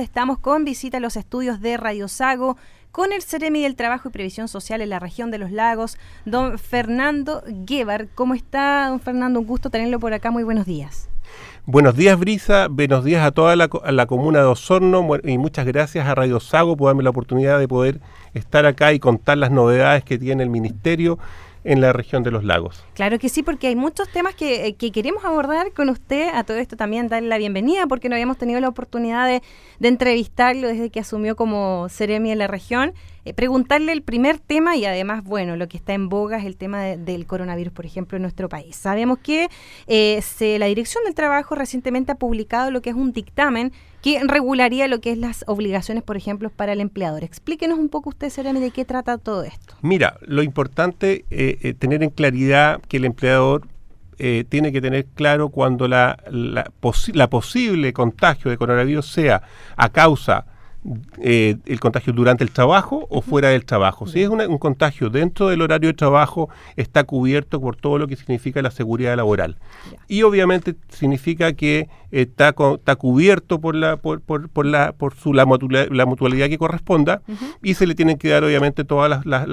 Estamos con visita a los estudios de Radio Sago con el Ceremi del Trabajo y Previsión Social en la región de los lagos, don Fernando Guevar. ¿Cómo está, don Fernando? Un gusto tenerlo por acá. Muy buenos días. Buenos días, Brisa. Buenos días a toda la, la, comuna de Osorno y muchas gracias a Radio Sago por darme la oportunidad de poder estar acá y contar las novedades que tiene el Ministerio en la región de los lagos. Claro que sí, porque hay muchos temas que, eh, que, queremos abordar con usted. A todo esto también darle la bienvenida, porque no habíamos tenido la oportunidad de, de entrevistarlo desde que asumió como Ceremi en la región. Eh, preguntarle el primer tema y además, bueno, lo que está en boga es el tema del coronavirus, por ejemplo, en nuestro país. Sabemos que eh, se, la Dirección del Trabajo recientemente ha publicado lo que es un dictamen que regularía lo que es las obligaciones, por ejemplo, para el empleador. Explíquenos un poco usted, Seremi, de qué trata todo esto. Mira, lo importante es eh, tener en claridad que el empleador tiene que tener claro cuando la, la, posible contagio de coronavirus sea a causa eh, el contagio durante el trabajo o fuera del trabajo. Si es un contagio dentro del horario de trabajo, está cubierto por todo lo que significa la seguridad laboral. Y obviamente significa que está, está cubierto por la por, por, por la por su la, mutualidad, que corresponda y se le tienen que dar obviamente todas las,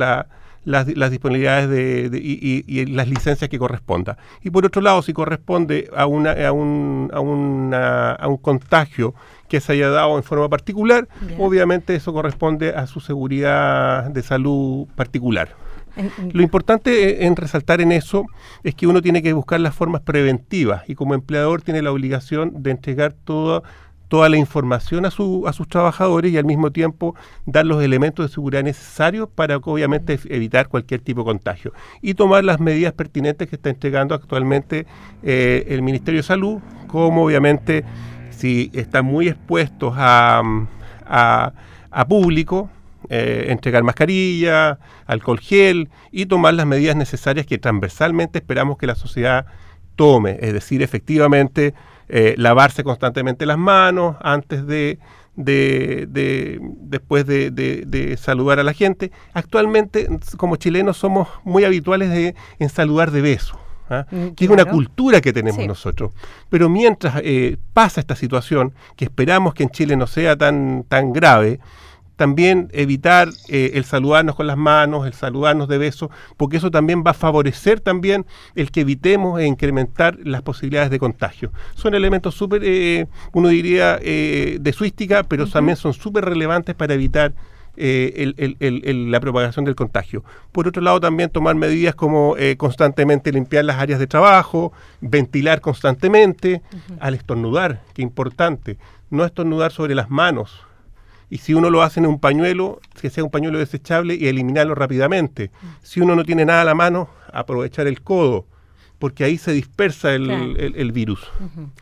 las disponibilidades de, y, las licencias que corresponda. Y por otro lado, si corresponde a, una, a, un, a, una, a un contagio que se haya dado en forma particular, obviamente eso corresponde a su seguridad de salud particular. Lo importante en resaltar en eso es que uno tiene que buscar las formas preventivas y como empleador tiene la obligación de entregar toda toda la información a, su, a sus trabajadores y al mismo tiempo dar los elementos de seguridad necesarios para obviamente evitar cualquier tipo de contagio y tomar las medidas pertinentes que está entregando actualmente eh, el Ministerio de Salud, como obviamente si están muy expuestos a, a, público, eh, entregar mascarilla, alcohol gel y tomar las medidas necesarias que transversalmente esperamos que la sociedad tome, es decir, efectivamente eh, lavarse constantemente las manos antes de, de, de después de, de, saludar a la gente. Actualmente, como chilenos, somos muy habituales en saludar de beso. ¿Ah? Mm, que es una cultura que tenemos nosotros. Pero mientras eh, pasa esta situación, que esperamos que en Chile no sea tan, tan grave, también evitar eh, el saludarnos con las manos, el saludarnos de besos, porque eso también va a favorecer también el que evitemos e incrementar las posibilidades de contagio. Son elementos súper, eh, uno diría, de suística, pero también son súper relevantes para evitar eh, la propagación del contagio. Por otro lado, también tomar medidas como eh, constantemente limpiar las áreas de trabajo, ventilar constantemente, al estornudar, que importante, no estornudar sobre las manos. Y si uno lo hace en un pañuelo, que sea un pañuelo desechable y eliminarlo rápidamente. Si uno no tiene nada a la mano, aprovechar el codo porque ahí se dispersa el, virus.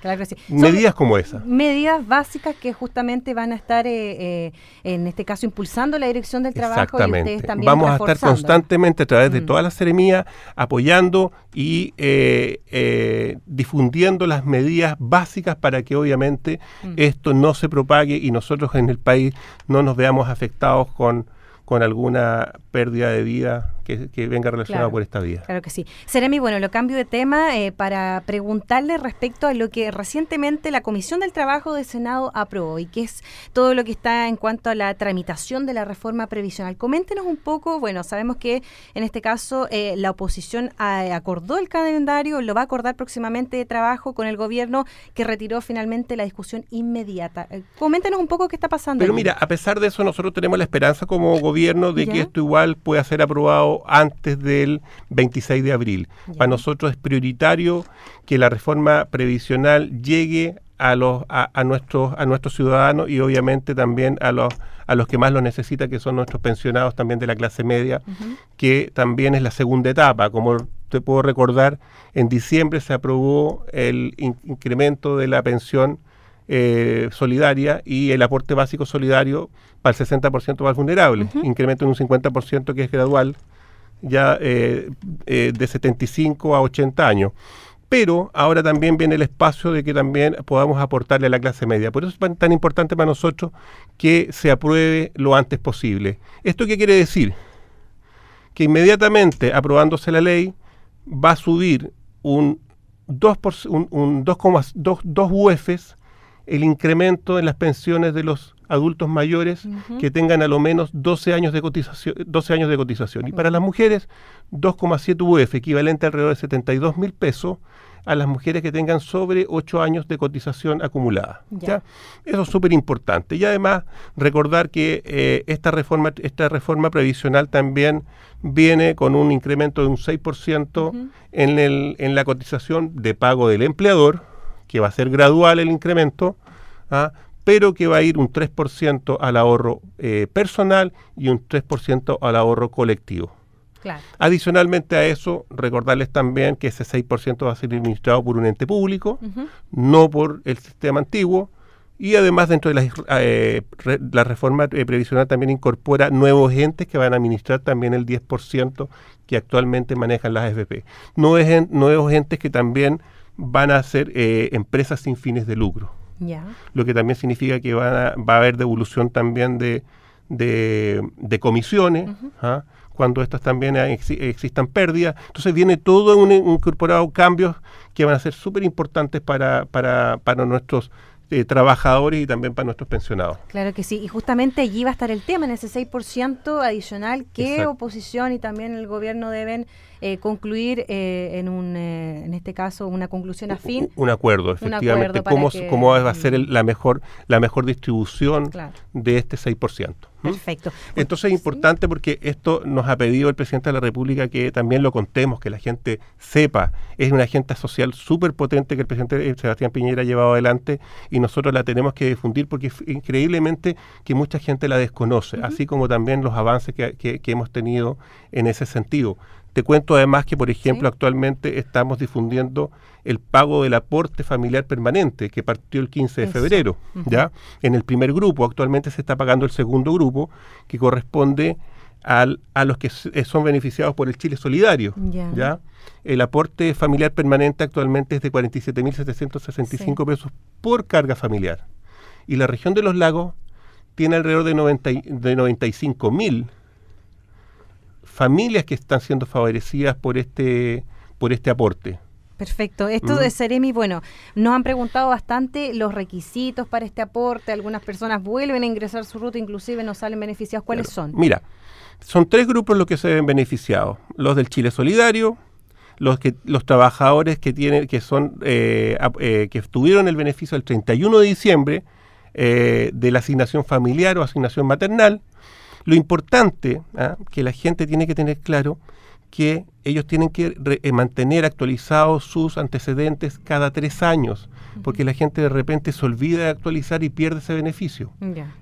claro que sí. Medidas como esa. Medidas básicas que justamente van a estar, eh, eh, en este caso, impulsando la dirección del trabajo y ustedes también Vamos a estar constantemente a través de todas las seremías apoyando y eh, difundiendo las medidas básicas para que obviamente esto no se propague y nosotros en el país no nos veamos afectados con con alguna pérdida de vida que, venga relacionada por esta vía. Claro que sí. Seremi, bueno, lo cambio de tema eh, para preguntarle respecto a lo que recientemente la Comisión del Trabajo del Senado aprobó y que es todo lo que está en cuanto a la tramitación de la reforma previsional. Coméntenos un poco, bueno, sabemos que en este caso eh, la oposición acordó el calendario, lo va a acordar próximamente de trabajo con el gobierno que retiró finalmente la discusión inmediata. Eh, coméntenos un poco qué está pasando. Pero mira, a pesar de eso, nosotros tenemos la esperanza como gobierno de que esto igual pueda ser aprobado antes del 26 de abril. Para nosotros es prioritario que la reforma previsional llegue a los a, nuestros a nuestros ciudadanos y obviamente también a los a los que más lo necesitan que son nuestros pensionados también de la clase media que también es la segunda etapa. Como te puedo recordar en diciembre se aprobó el incremento de la pensión eh, solidaria y el aporte básico solidario para el 60% más vulnerable, incremento en un 50% que es gradual ya eh, eh, de 75 a 80 años. Pero ahora también viene el espacio de que también podamos aportarle a la clase media. Por eso es tan importante para nosotros que se apruebe lo antes posible. ¿Esto qué quiere decir? Que inmediatamente aprobándose la ley va a subir un 2, un, un 2,2 UFs el incremento en las pensiones de los adultos mayores que tengan a lo menos 12 años de cotización, 12 años de cotización. Y para las mujeres, 2,7 UF, equivalente alrededor de 72 mil pesos, a las mujeres que tengan sobre 8 años de cotización acumulada. Ya. Eso es súper importante. Y además recordar que eh, esta, reforma, esta reforma previsional también viene con un incremento de un 6% en, el, en la cotización de pago del empleador, que va a ser gradual el incremento, ¿ah? pero que va a ir un 3% al ahorro eh, personal y un 3% al ahorro colectivo. Adicionalmente a eso, recordarles también que ese 6% va a ser administrado por un ente público, no por el sistema antiguo, y además dentro de la, eh, la reforma eh, previsional también incorpora nuevos entes que van a administrar también el 10% que actualmente manejan las AFP. Nuevos, nuevos entes que también van a ser eh, empresas sin fines de lucro. Lo que también significa que va a haber devolución también de, de, comisiones, ¿ah? cuando estas también existan pérdidas. Entonces viene todo un, incorporado cambios que van a ser súper importantes para, para, para nuestros eh, trabajadores y también para nuestros pensionados. Claro que sí, y justamente allí va a estar el tema, en ese 6% adicional que oposición y también el gobierno deben eh, concluir eh, en un, en este caso, una conclusión afín. Un, acuerdo, efectivamente, cómo, cómo va a ser la mejor la mejor distribución de este 6%. Perfecto. Entonces es importante porque esto nos ha pedido el presidente de la República que también lo contemos, que la gente sepa. Es una agenda social súper potente que el presidente Sebastián Piñera ha llevado adelante y nosotros la tenemos que difundir porque es increíblemente que mucha gente la desconoce, así como también los avances que, que hemos tenido en ese sentido. Te cuento además que, por ejemplo, actualmente estamos difundiendo el pago del aporte familiar permanente que partió el 15 de febrero, ¿ya? En el primer grupo, actualmente se está pagando el segundo grupo que corresponde al, a los que eh, son beneficiados por el Chile Solidario, ¿ya? El aporte familiar permanente actualmente es de 47.765 pesos por carga familiar. Y la región de los lagos tiene alrededor de, 90, de 95.000 familias que están siendo favorecidas por este, por este aporte. Perfecto. Esto de Ceremi, bueno, nos han preguntado bastante los requisitos para este aporte. Algunas personas vuelven a ingresar su ruta, inclusive no salen beneficiados. ¿Cuáles son? Mira, son tres grupos los que se ven beneficiados. Los del Chile Solidario, los que los trabajadores que tienen que son eh, eh, que tuvieron el beneficio el 31 de diciembre eh, de la asignación familiar o asignación maternal lo importante ¿ah? que la gente tiene que tener claro que ellos tienen que eh, mantener actualizados sus antecedentes cada tres años, porque la gente de repente se olvida de actualizar y pierde ese beneficio.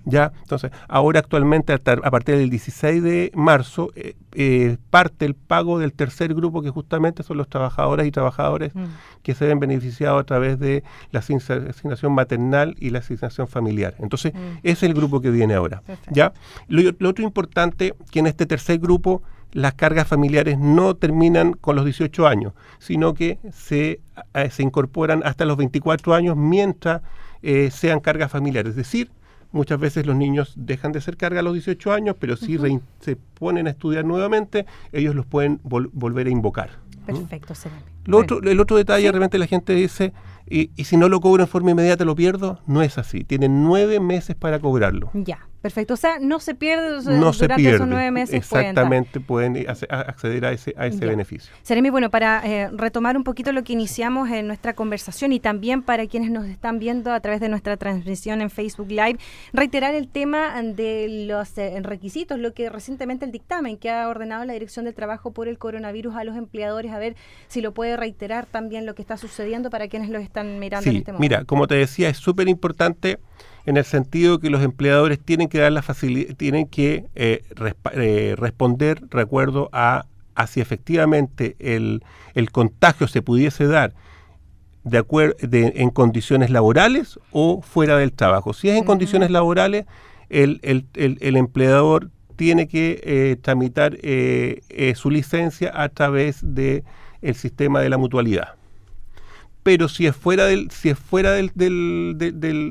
Ya, entonces, ahora actualmente, a partir del 16 de marzo, eh, eh, parte el pago del tercer grupo, que justamente son los trabajadores y trabajadores mm. que se ven beneficiados a través de la asignación maternal y la asignación familiar. Entonces, mm. es el grupo que viene ahora. ¿ya? lo otro importante, que en este tercer grupo, las cargas familiares no terminan con los 18 años, sino que se, eh, se incorporan hasta los 24 años mientras eh, sean cargas familiares. Es decir, muchas veces los niños dejan de ser carga a los 18 años, pero si se ponen a estudiar nuevamente, ellos los pueden volver a invocar. Perfecto, Lo otro, el otro detalle, de repente la gente dice, y, y, si no lo cobro en forma inmediata lo pierdo, no es así. Tienen nueve meses para cobrarlo. Ya. Perfecto, o sea, no se pierde no durante esos nueve meses. Exactamente, pueden, acceder a ese, a ese beneficio. Seremi, bueno, para eh, retomar un poquito lo que iniciamos en nuestra conversación y también para quienes nos están viendo a través de nuestra transmisión en Facebook Live, reiterar el tema de los eh, requisitos, lo que recientemente el dictamen que ha ordenado la Dirección del Trabajo por el coronavirus a los empleadores, a ver si lo puede reiterar también lo que está sucediendo para quienes lo están mirando en este momento. Mira, como te decía, es súper importante en el sentido que los empleadores tienen que dar la facilidad, tienen que eh, eh, responder, recuerdo, a, si efectivamente el, contagio se pudiese dar de acuerdo en condiciones laborales o fuera del trabajo. Si es en condiciones laborales, el, el, empleador tiene que eh, tramitar su licencia a través del el sistema de la mutualidad pero si es fuera del, si es fuera del, del,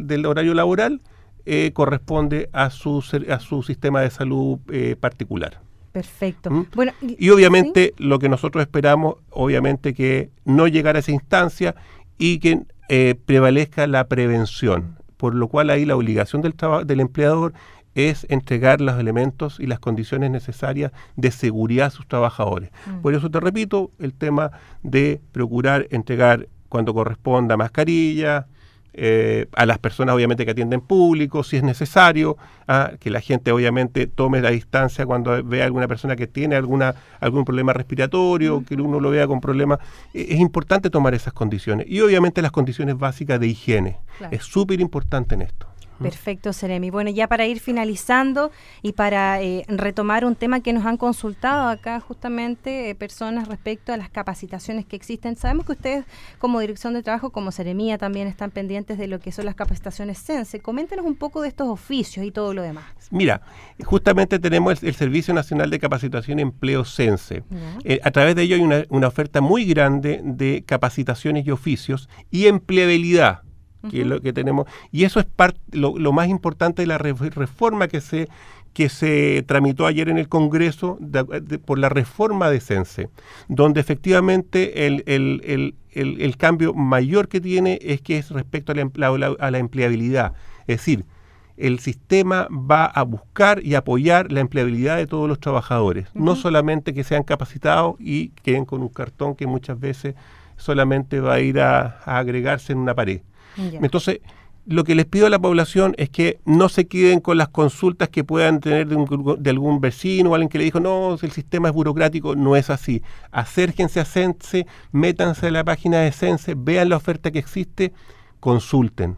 del, horario laboral, eh, corresponde a su, a su sistema de salud eh, particular. Perfecto. ¿Mm? Bueno, y, obviamente lo que nosotros esperamos, obviamente que no llegar a esa instancia y que eh, prevalezca la prevención. por lo cual ahí la obligación del, del empleador es entregar los elementos y las condiciones necesarias de seguridad a sus trabajadores. Mm. Por eso te repito, el tema de procurar entregar cuando corresponda mascarilla, eh, a las personas obviamente que atienden público, si es necesario, ah, que la gente obviamente tome la distancia cuando vea alguna persona que tiene alguna, algún problema respiratorio, que uno lo vea con problemas. E, es importante tomar esas condiciones y obviamente las condiciones básicas de higiene. Es súper importante en esto. Perfecto, Seremi. Bueno, ya para ir finalizando y para eh, retomar un tema que nos han consultado acá justamente eh, personas respecto a las capacitaciones que existen. Sabemos que ustedes como Dirección de Trabajo, como Seremía, también están pendientes de lo que son las capacitaciones CENSE. Coméntenos un poco de estos oficios y todo lo demás. Mira, justamente tenemos el, Servicio Nacional de Capacitación y Empleo CENSE. Eh, a través de ello hay una, una oferta muy grande de capacitaciones y oficios y empleabilidad que es lo que tenemos. Y eso es parte, lo, más importante de la reforma que se, que se tramitó ayer en el Congreso por la reforma de CENSE, donde efectivamente el, el, el, el, cambio mayor que tiene es que es respecto a la, a la empleabilidad. Es decir, el sistema va a buscar y apoyar la empleabilidad de todos los trabajadores, no solamente que sean capacitados y queden con un cartón que muchas veces solamente va a ir a agregarse en una pared. Entonces, lo que les pido a la población es que no se queden con las consultas que puedan tener de, algún vecino o alguien que le dijo, no, el sistema es burocrático, no es así. Acérquense a Sense, métanse a la página de Sense, vean la oferta que existe, consulten.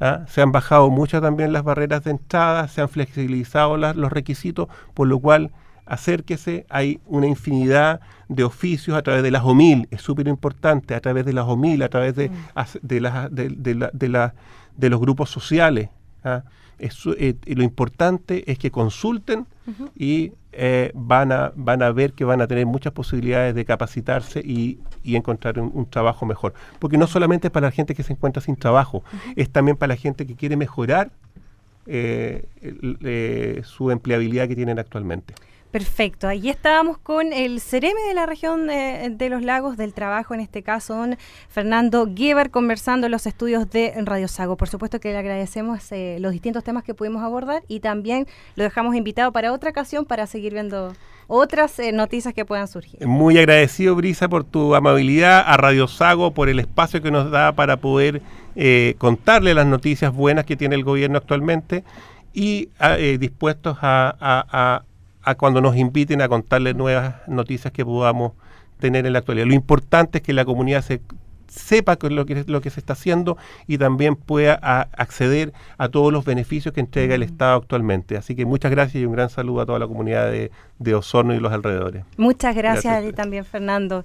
¿Ah? Se han bajado muchas también las barreras de entrada, se han flexibilizado los requisitos, por lo cual acérquese, hay una infinidad de oficios a través de las OMIL, es súper importante, a través de las OMIL, a través de, mm. de, de, de, de los grupos sociales. ¿ah? Eh, lo importante es que consulten y eh, van, a, van a ver que van a tener muchas posibilidades de capacitarse y, y encontrar un, trabajo mejor. Porque no solamente es para la gente que se encuentra sin trabajo, es también para la gente que quiere mejorar eh, su empleabilidad que tienen actualmente. Perfecto, ahí estábamos con el Cereme de la región de, los lagos del trabajo, en este caso don Fernando Guevar, conversando en los estudios de Radio Sago. Por supuesto que le agradecemos eh, los distintos temas que pudimos abordar y también lo dejamos invitado para otra ocasión para seguir viendo otras eh, noticias que puedan surgir. Muy agradecido, Brisa, por tu amabilidad, a Radio Sago por el espacio que nos da para poder eh, contarle las noticias buenas que tiene el gobierno actualmente y ah, dispuestos a a cuando nos inviten a contarles nuevas noticias que podamos tener en la actualidad. Lo importante es que la comunidad se sepa lo que, lo que se está haciendo y también pueda acceder a todos los beneficios que entrega el Estado actualmente. Así que muchas gracias y un gran saludo a toda la comunidad de, Osorno y los alrededores. Muchas gracias, a ti también, Fernando.